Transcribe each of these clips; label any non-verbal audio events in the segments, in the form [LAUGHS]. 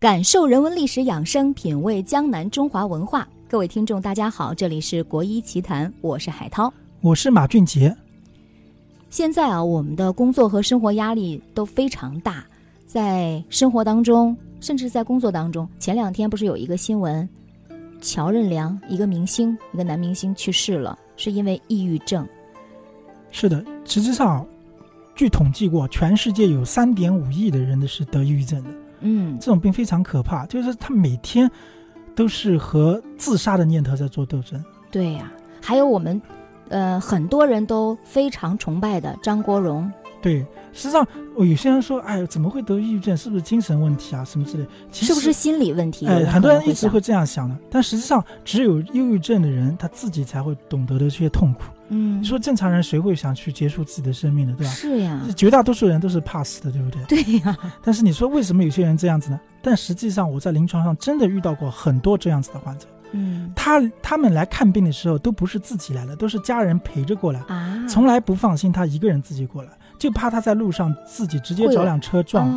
感受人文历史养生，品味江南中华文化。各位听众，大家好，这里是国医奇谈，我是海涛，我是马俊杰。现在啊，我们的工作和生活压力都非常大，在生活当中，甚至在工作当中，前两天不是有一个新闻，乔任梁，一个明星，一个男明星去世了，是因为抑郁症。是的，实际上，据统计过，全世界有三点五亿的人的是得抑郁症的。嗯，这种病非常可怕，就是他每天都是和自杀的念头在做斗争。对呀，还有我们，呃，很多人都非常崇拜的张国荣。对，实际上有些人说，哎，怎么会得抑郁症？是不是精神问题啊？什么之类？其实是不是心理问题？哎，很多人一直会这样想的。但实际上，只有忧郁症的人，他自己才会懂得的这些痛苦。嗯，你说正常人谁会想去结束自己的生命的，对吧？是呀，绝大多数人都是怕死的，对不对？对呀。但是你说为什么有些人这样子呢？但实际上我在临床上真的遇到过很多这样子的患者。嗯，他他们来看病的时候都不是自己来的，都是家人陪着过来啊，从来不放心他一个人自己过来。就怕他在路上自己直接找辆车撞，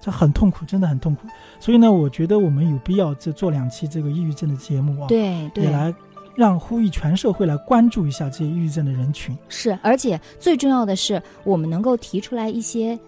这很痛苦，真的很痛苦。所以呢，我觉得我们有必要这做两期这个抑郁症的节目啊，对，也来让呼吁全社会来关注一下这些抑郁症的人群。是，而且最重要的是，我们能够提出来一些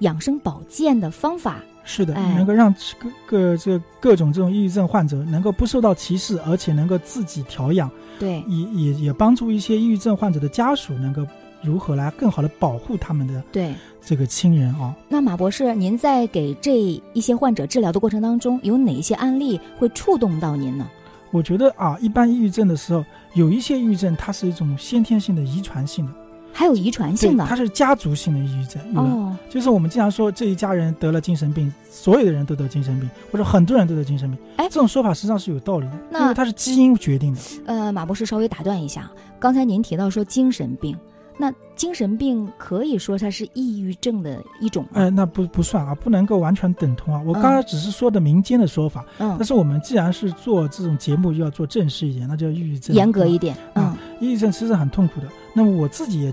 养生保健的方法。是的，能够让各各这各种这种抑郁症患者能够不受到歧视，而且能够自己调养。对，也也也帮助一些抑郁症患者的家属能够。如何来更好的保护他们的对这个亲人啊？那马博士，您在给这一些患者治疗的过程当中，有哪一些案例会触动到您呢？我觉得啊，一般抑郁症的时候，有一些抑郁症它是一种先天性的、遗传性的，还有遗传性的，它是家族性的抑郁症。哦，就是我们经常说这一家人得了精神病，所有的人都得精神病，或者很多人都得精神病。哎，这种说法实际上是有道理的，那因为它是基因决定的。呃，马博士稍微打断一下，刚才您提到说精神病。那精神病可以说它是抑郁症的一种，哎，那不不算啊，不能够完全等同啊。我刚才只是说的民间的说法，嗯，但是我们既然是做这种节目，要做正式一点，那叫抑郁症，严格一点啊。抑郁症其实很痛苦的。那么我自己也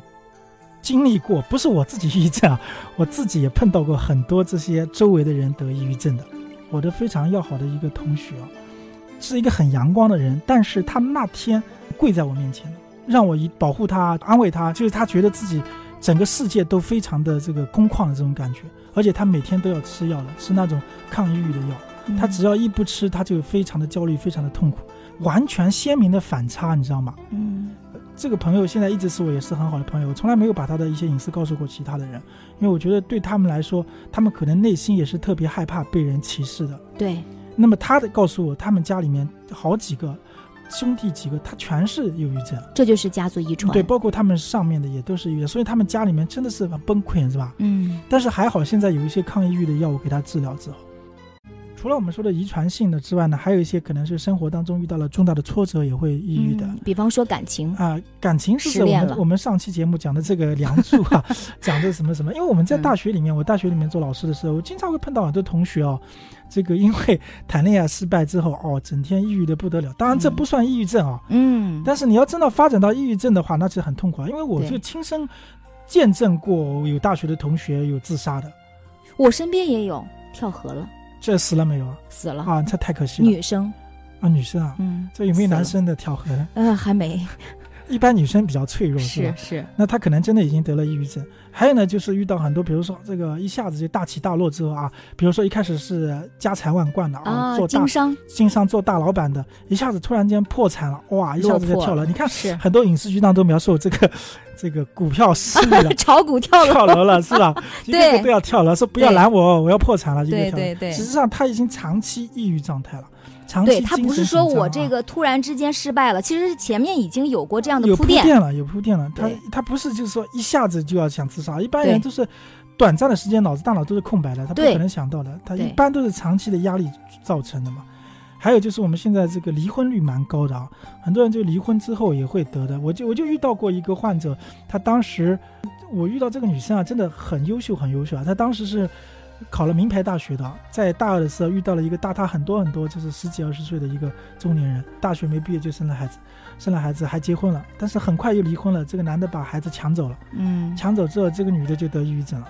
经历过，不是我自己抑郁症啊，[LAUGHS] 我自己也碰到过很多这些周围的人得抑郁症的。我的非常要好的一个同学啊，是一个很阳光的人，但是他那天跪在我面前。让我以保护他、安慰他，就是他觉得自己整个世界都非常的这个空旷的这种感觉，而且他每天都要吃药了，是那种抗抑郁的药。他只要一不吃，他就非常的焦虑、非常的痛苦，完全鲜明的反差，你知道吗？嗯，这个朋友现在一直是我也是很好的朋友，我从来没有把他的一些隐私告诉过其他的人，因为我觉得对他们来说，他们可能内心也是特别害怕被人歧视的。对。那么他的告诉我，他们家里面好几个。兄弟几个，他全是忧郁症，这就是家族遗传。对，包括他们上面的也都是抑郁，所以他们家里面真的是崩溃，是吧？嗯。但是还好，现在有一些抗抑郁的药物给他治疗之后，除了我们说的遗传性的之外呢，还有一些可能是生活当中遇到了重大的挫折也会抑郁的。比方说感情啊，感情是我们我们上期节目讲的这个梁祝啊，[LAUGHS] 讲的什么什么？因为我们在大学里面，我大学里面做老师的时候，我经常会碰到很多同学哦。这个因为谈恋爱失败之后，哦，整天抑郁的不得了。当然这不算抑郁症啊，嗯。但是你要真的发展到抑郁症的话，那是很痛苦啊。因为我就亲身见证过有大学的同学有自杀的，我身边也有跳河了。这死了没有啊？死了啊！这太可惜了。女生啊，女生啊，嗯，这有没有男生的跳河的？呃，还没。一般女生比较脆弱，是吧？是。那她可能真的已经得了抑郁症。还有呢，就是遇到很多，比如说这个一下子就大起大落之后啊，比如说一开始是家财万贯的啊，做经商，经商做大老板的，一下子突然间破产了，哇，一下子就跳楼。你看，是很多影视剧当中描述这个 [LAUGHS] 这个股票失利了，[LAUGHS] 炒股跳跳楼了，是吧？[LAUGHS] 对，都要跳楼，说不要拦我，我要破产了，对对对。实际上他已经长期抑郁状态了。对他不是说我这个突然之间失败了，其实前面已经有过这样的铺垫了，有铺垫了。他他不是就是说一下子就要想自杀，一般人都是短暂的时间脑子大脑都是空白的，他不可能想到的。他一般都是长期的压力造成的嘛。还有就是我们现在这个离婚率蛮高的啊，很多人就离婚之后也会得的。我就我就遇到过一个患者，他当时我遇到这个女生啊，真的很优秀很优秀啊，她当时是。考了名牌大学的，在大二的时候遇到了一个大他很多很多，就是十几二十岁的一个中年人，大学没毕业就生了孩子，生了孩子还结婚了，但是很快又离婚了。这个男的把孩子抢走了，嗯，抢走之后，这个女的就得抑郁症了，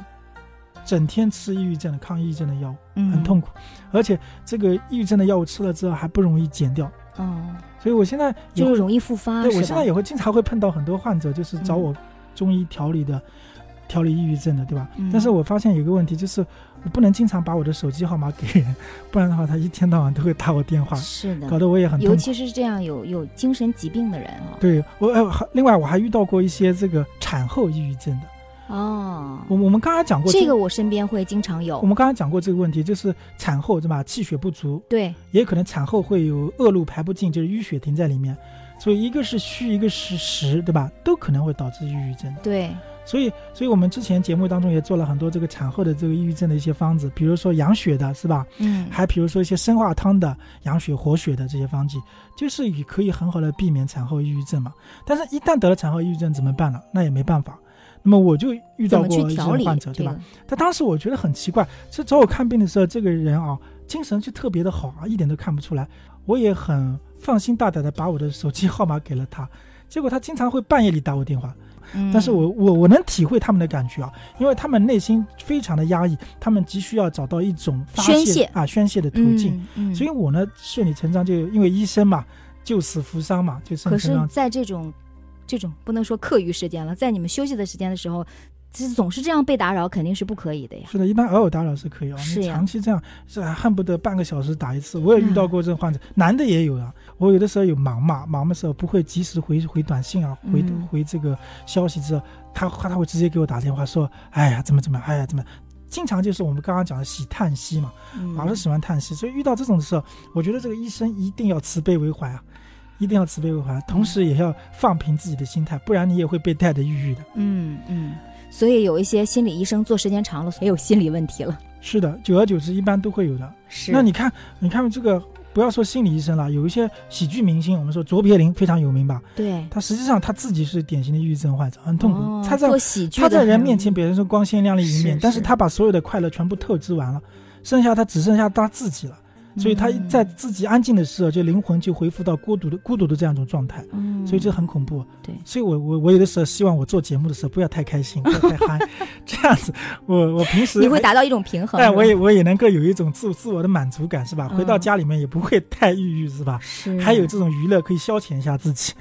整天吃抑郁症的抗抑郁症的药物，很痛苦，而且这个抑郁症的药物吃了之后还不容易减掉，哦，所以我现在就容易复发。对我现在也会经常会碰到很多患者，就是找我中医调理的。调理抑郁症的，对吧？但是我发现有个问题，就是我不能经常把我的手机号码给人，不然的话，他一天到晚都会打我电话，是的，搞得我也很。尤其是这样有有精神疾病的人啊。对我，呃，另外我还遇到过一些这个产后抑郁症的。哦，我我们刚刚讲过这个，我身边会经常有。我们刚刚讲过这个问题，就是产后对吧？气血不足，对，也可能产后会有恶露排不尽，就是淤血停在里面，所以一个是虚，一个是实，对吧？都可能会导致抑郁症。对。所以，所以我们之前节目当中也做了很多这个产后的这个抑郁症的一些方子，比如说养血的，是吧？嗯。还比如说一些生化汤的养血活血的这些方剂，就是也可以很好的避免产后抑郁症嘛。但是，一旦得了产后抑郁症怎么办呢？那也没办法。那么我就遇到过一些患者，对吧？他当时我觉得很奇怪，是找我看病的时候，这个人啊，精神就特别的好啊，一点都看不出来。我也很放心大胆的把我的手机号码给了他，结果他经常会半夜里打我电话。但是我我我能体会他们的感觉啊，因为他们内心非常的压抑，他们急需要找到一种宣泄啊宣泄的途径，所以我呢顺理成章就因为医生嘛，救死扶伤嘛，就是可是在这种这种不能说课余时间了，在你们休息的时间的时候。这总是这样被打扰，肯定是不可以的呀。是的，一般偶尔打扰是可以啊。是长期这样是恨不得半个小时打一次。我也遇到过这种患者，男的也有啊。我有的时候有忙嘛，忙的时候不会及时回回短信啊，回回这个消息之后，他他会直接给我打电话说：“哎呀，怎么怎么，哎呀怎么。”经常就是我们刚刚讲的喜叹息嘛，老是喜欢叹息。所以遇到这种的时候，我觉得这个医生一定要慈悲为怀啊，一定要慈悲为怀，同时也要放平自己的心态，不然你也会被带的抑郁的。嗯嗯。所以有一些心理医生做时间长了，也有心理问题了。是的，久而久之，一般都会有的。是。那你看，你看这个，不要说心理医生了，有一些喜剧明星，我们说卓别林非常有名吧？对。他实际上他自己是典型的抑郁症患者，很痛苦。他在喜剧。他在人面前表现出光鲜亮丽一面，但是他把所有的快乐全部透支完了，剩下他只剩下他自己了。所以他在自己安静的时候，就灵魂就恢复到孤独的孤独的这样一种状态，嗯所以这很恐怖。对，所以我我我有的时候希望我做节目的时候不要太开心，不要太 [LAUGHS] 嗨，这样子我我平时你会达到一种平衡，但我也我也能够有一种自自我的满足感，是吧？回到家里面也不会太抑郁，是吧？是，还有这种娱乐可以消遣一下自己。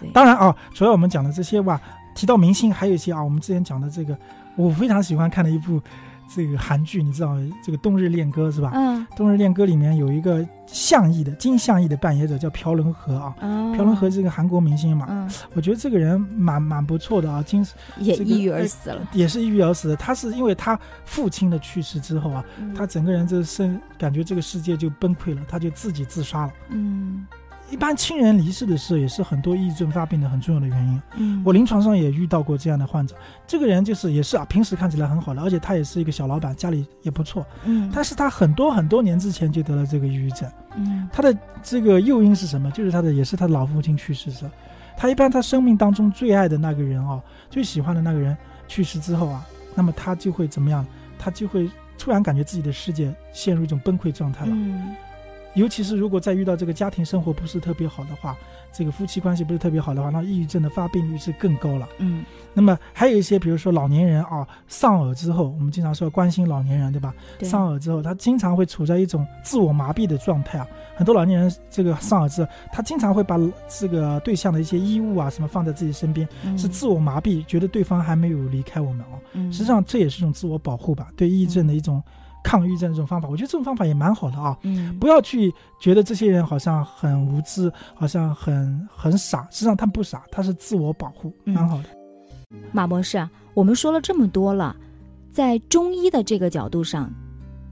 对，当然啊，除了我们讲的这些吧，提到明星，还有一些啊，我们之前讲的这个，我非常喜欢看的一部。这个韩剧你知道这个《冬日恋歌》是吧？嗯，《冬日恋歌》里面有一个相艺的金相艺的扮演者叫朴伦和啊。朴伦和是个韩国明星嘛？嗯，我觉得这个人蛮蛮不错的啊。金也抑郁而死了，也是抑郁而死的。他是因为他父亲的去世之后啊，他整个人这生感觉这个世界就崩溃了，他就自己自杀了。嗯。一般亲人离世的时候，也是很多抑郁症发病的很重要的原因。嗯，我临床上也遇到过这样的患者。这个人就是也是啊，平时看起来很好的，而且他也是一个小老板，家里也不错。嗯，但是他很多很多年之前就得了这个抑郁症。嗯，他的这个诱因是什么？就是他的也是他的老父亲去世时，他一般他生命当中最爱的那个人哦，最喜欢的那个人去世之后啊，那么他就会怎么样？他就会突然感觉自己的世界陷入一种崩溃状态了。嗯。尤其是如果再遇到这个家庭生活不是特别好的话，这个夫妻关系不是特别好的话，那抑郁症的发病率是更高了。嗯那么还有一些，比如说老年人啊，丧偶之后，我们经常说关心老年人，对吧？对丧偶之后，他经常会处在一种自我麻痹的状态啊。很多老年人这个丧偶之后，他经常会把这个对象的一些衣物啊什么放在自己身边，嗯是自我麻痹，觉得对方还没有离开我们哦。嗯实际上这也是一种自我保护吧，对抑郁症的一种抗抑郁症这种方法。我觉得这种方法也蛮好的啊。嗯不要去觉得这些人好像很无知，好像很很傻，实际上他不傻，他是自我保护，嗯蛮好的。马博士啊，我们说了这么多了，在中医的这个角度上，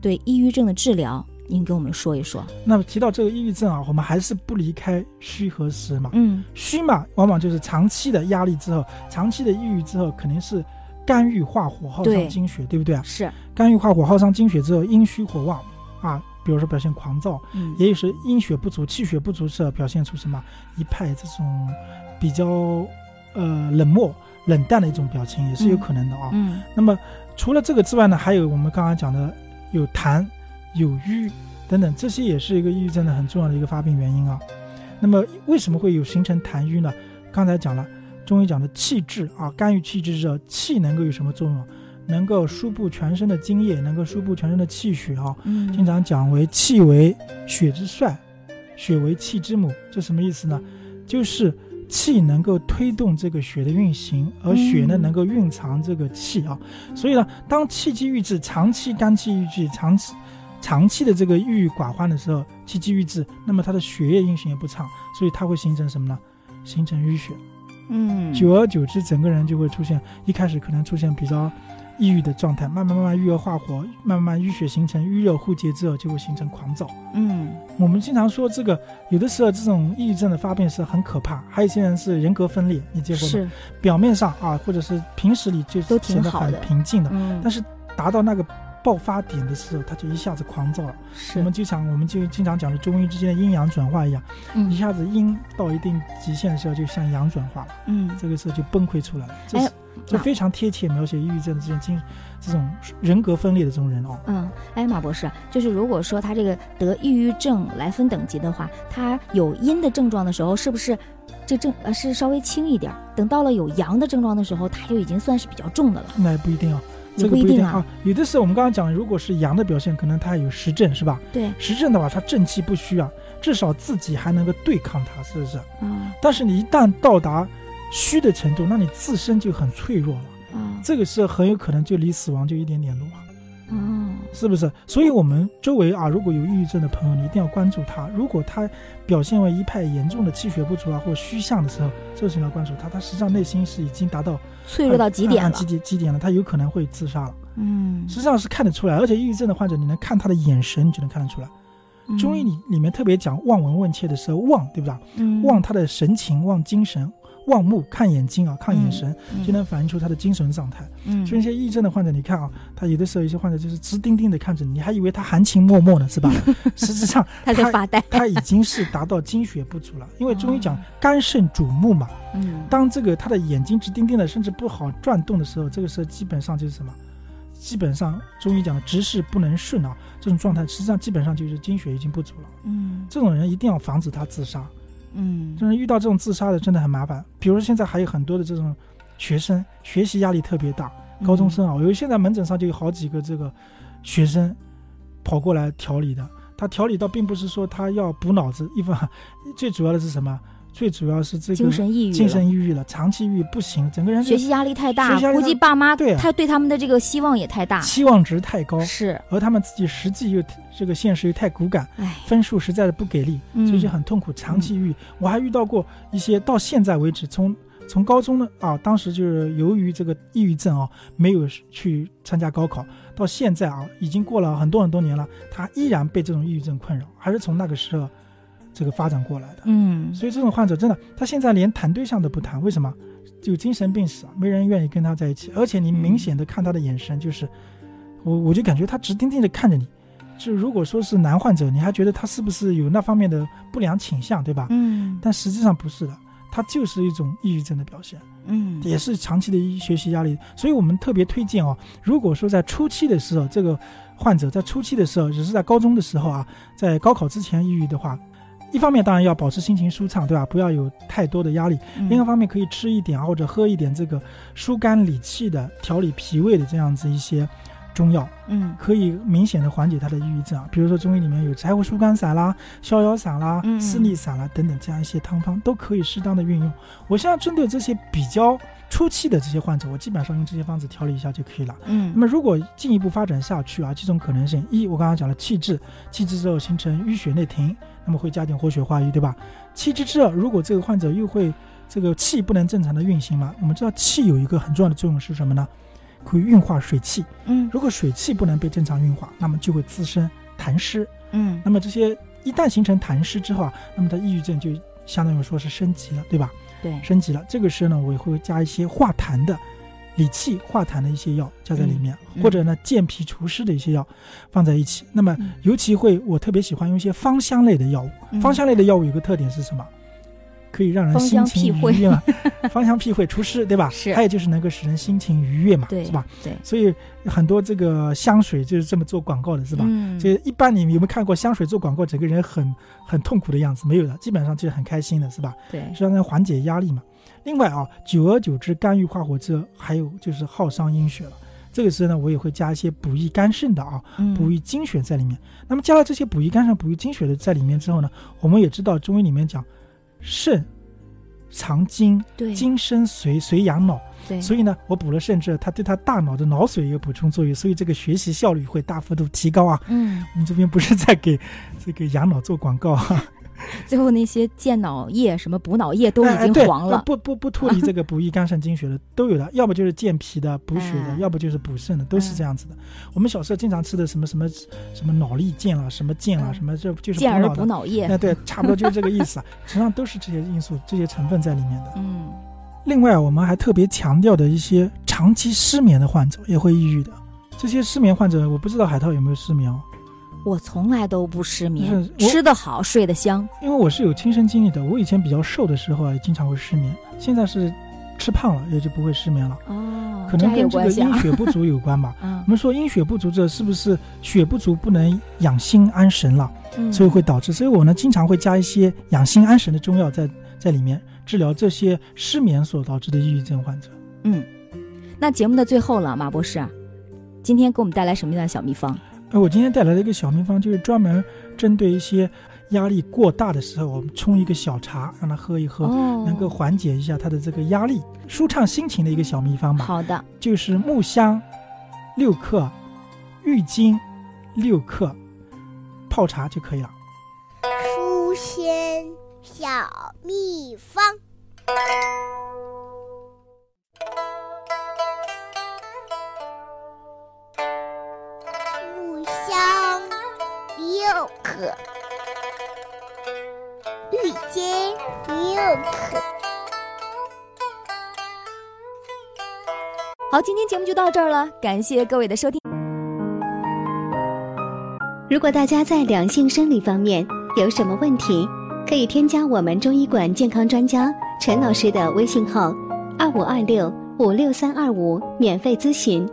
对抑郁症的治疗，您给我们说一说。那么提到这个抑郁症啊，我们还是不离开虚和实嘛。嗯虚嘛，往往就是长期的压力之后，长期的抑郁之后，肯定是肝郁化火，耗伤精血，对不对啊？是，肝郁化火，耗伤精血之后，阴虚火旺啊，比如说表现狂躁，嗯也有时阴血不足、气血不足时候表现出什么一派这种比较呃冷漠、冷淡的一种表情，也是有可能的啊。嗯那么除了这个之外呢，还有我们刚刚讲的有痰、有瘀等等，这些也是一个抑郁症的很重要的一个发病原因啊。那么为什么会有形成痰瘀呢？刚才讲了，中医讲的气滞啊，肝郁气滞之后，气能够有什么作用？能够输布全身的津液，能够输布全身的气血啊。嗯，经常讲为气为血之帅，血为气之母，这什么意思呢？就是气能够推动这个血的运行，而血呢嗯能够蕴藏这个气啊。所以呢，当气机郁滞，长期肝气郁滞，长期长期的这个郁郁寡欢的时候，气机郁滞，那么它的血液运行也不畅，所以它会形成什么呢？形成淤血。嗯久而久之，整个人就会出现，一开始可能出现比较抑郁的状态，慢慢慢慢郁而化火，慢慢淤血形成，淤热互结之后就会形成狂躁。嗯我们经常说这个，有的时候这种抑郁症的发病是很可怕，还有一些人是人格分裂，你见过吗？是表面上啊，或者是平时里就都挺显得很好的平静的，嗯但是达到那个爆发点的时候，他就一下子狂躁了。是我们就讲，我们就经常讲的中医之间的阴阳转化一样，一嗯下子阴到一定极限的时候，就向阳转化了。嗯这个时候就崩溃出来了。这哎是这非常贴切描写抑郁症的这种精这种人格分裂的这种人哦。嗯，哎，马博士，就是如果说他这个得抑郁症来分等级的话，他有阴的症状的时候，是不是这症呃是稍微轻一点？等到了有阳的症状的时候，他就已经算是比较重的了。那也不一定啊，也这个不一定啊。有的时候我们刚刚讲，如果是阳的表现，可能他有实症是吧？对，实症的话，他正气不虚啊，至少自己还能够对抗它，是不是？嗯但是你一旦到达虚的程度，那你自身就很脆弱了，嗯这个时候很有可能就离死亡就一点点路啊。哦，是不是？所以，我们周围啊，如果有抑郁症的朋友，你一定要关注他。如果他表现为一派严重的气血不足啊，或者虚象的时候，这个时候要关注他。他实际上内心是已经达到脆弱到极点了啊极。点极点了，他有可能会自杀了。嗯，实际上是看得出来，而且抑郁症的患者，你能看他的眼神，你就能看得出来。嗯中医里里面特别讲望闻问切的时候，望对不对？嗯望他的神情，望精神，望目看眼睛啊，看眼神，嗯就能反映出他的精神状态。嗯所以一些抑郁症的患者，你看啊，他有的时候一些患者就是直盯盯的看着你，你还以为他含情脉脉呢，是吧？[LAUGHS] 实际上他在发呆。[LAUGHS] 他已经是达到精血不足了，因为中医讲哦肝肾主目嘛。嗯当这个他的眼睛直盯盯的，甚至不好转动的时候，这个时候基本上就是什么？基本上中医讲的直视不能顺啊，这种状态实际上基本上就是精血已经不足了。嗯这种人一定要防止他自杀。嗯就是遇到这种自杀的真的很麻烦。比如现在还有很多的这种学生学习压力特别大，嗯高中生啊，因为现在门诊上就有好几个这个学生跑过来调理的。他调理倒并不是说他要补脑子，一方最主要的是什么？最主要是这个精神抑郁了，精神抑郁了，长期抑郁不行，整个人学习压力太大估计爸妈对啊。他对他们的这个希望也太大。期望值太高，是，而他们自己实际又这个现实又太骨感，哎，分数实在是不给力，嗯。所以就很痛苦，长期抑郁。我还遇到过一些到现在为止，从从高中的啊，当时就是由于这个抑郁症啊，没有去参加高考，到现在啊，已经过了很多很多年了，他依然被这种抑郁症困扰，还是从那个时候这个发展过来的。嗯所以这种患者真的，他现在连谈对象都不谈，为什么？就精神病史啊，没人愿意跟他在一起，而且你明显的看他的眼神，就是，我我就感觉他直盯盯的看着你。就如果说是男患者，你还觉得他是不是有那方面的不良倾向，对吧？嗯但实际上不是的，他就是一种抑郁症的表现，嗯也是长期的学习压力。所以我们特别推荐哦，如果说在初期的时候，这个患者在初期的时候，只是在高中的时候啊，在高考之前抑郁的话，一方面当然要保持心情舒畅，对吧？不要有太多的压力。嗯另一方面可以吃一点啊或者喝一点这个疏肝理气的、调理脾胃的这样子一些中药，嗯可以明显的缓解他的抑郁症啊。比如说中医里面有柴胡疏肝散啦、逍遥散啦、嗯四逆散啦等等这样一些汤方，都可以适当的运用。我现在针对这些比较初期的这些患者，我基本上用这些方子调理一下就可以了。嗯那嗯么如果进一步发展下去啊，几种可能性：一，我刚刚讲了气滞，气滞之后形成淤血内停，那么会加点活血化瘀，对吧？气滞之后，如果这个患者又会这个气不能正常的运行嘛，我们知道气有一个很重要的作用是什么呢？可以运化水气。嗯如果水气不能被正常运化，那么就会滋生痰湿。嗯那么这些一旦形成痰湿之后啊，那么他抑郁症就相当于说是升级了，对吧？对，升级了。这个时候呢，我也会加一些化痰的、理气化痰的一些药加在里面，嗯或者呢健脾除湿的一些药放在一起。那么嗯尤其会，我特别喜欢用一些芳香类的药物。嗯芳香类的药物有个特点是什么？可以让人芳心情愉悦嘛，芳香辟秽除湿，对吧？是还有就是能够使人心情愉悦嘛，对是吧？？对，所以很多这个香水就是这么做广告的，是吧？嗯就一般你们有没有看过香水做广告，整个人很很痛苦的样子？没有的，基本上就是很开心的，是吧？对，是让人缓解压力嘛。另外啊，久而久之，肝郁化火之后，还有就是耗伤阴血了。这个时候呢，我也会加一些补益肝肾的啊，嗯补益精血在里面。那么加了这些补益肝肾、补益精血的在里面之后呢，我们也知道中医里面讲，肾藏精，对精生髓，髓养脑。对，所以呢，我补了肾之后，它对它大脑的脑髓有补充作用，所以这个学习效率会大幅度提高啊。嗯，我们这边不是在给这个养脑做广告啊，[LAUGHS] 最后那些健脑液、什么补脑液都已经黄了，不不不脱离这个补益肝肾精血的都有的，要不就是健脾的、补血的，嗯要不就是补肾的，都是这样子的。我们小时候经常吃的什么什么什么脑力健啊，什么健啦，嗯什么这就是健儿脑的。补脑液哎，，对，差不多就是这个意思啊。实际上都是这些因素、这些成分在里面的。嗯另外，我们还特别强调的一些长期失眠的患者也会抑郁的。这些失眠患者，我不知道海涛有没有失眠哦，我从来都不失眠吃得好，睡得香。因为我是有亲身经历的。我以前比较瘦的时候啊，也经常会失眠，现在是吃胖了，也就不会失眠了。哦，可能跟这个阴。血不足有关吧。嗯我们说阴血不足这是不是血不足不能养心安神了，嗯，所以会导致。所以我呢经常会加一些养心安神的中药在在里面治疗这些失眠所导致的抑郁症患者。嗯，那节目的最后了，马博士，今天给我们带来什么样的小秘方？呃，我今天带来的一个小秘方，就是专门针对一些压力过大的时候，我们冲一个小茶，让他喝一喝，哦能够缓解一下他的这个压力，舒畅心情的一个小秘方吧。好的，就是木香六克，郁金六克，泡茶就可以了。书仙小秘方。六克，郁金六克。好，今天节目就到这儿了，感谢各位的收听。如果大家在两性生理方面有什么问题，可以添加我们中医馆健康专家陈老师的微信号：二五二六五六三二五，免费咨询。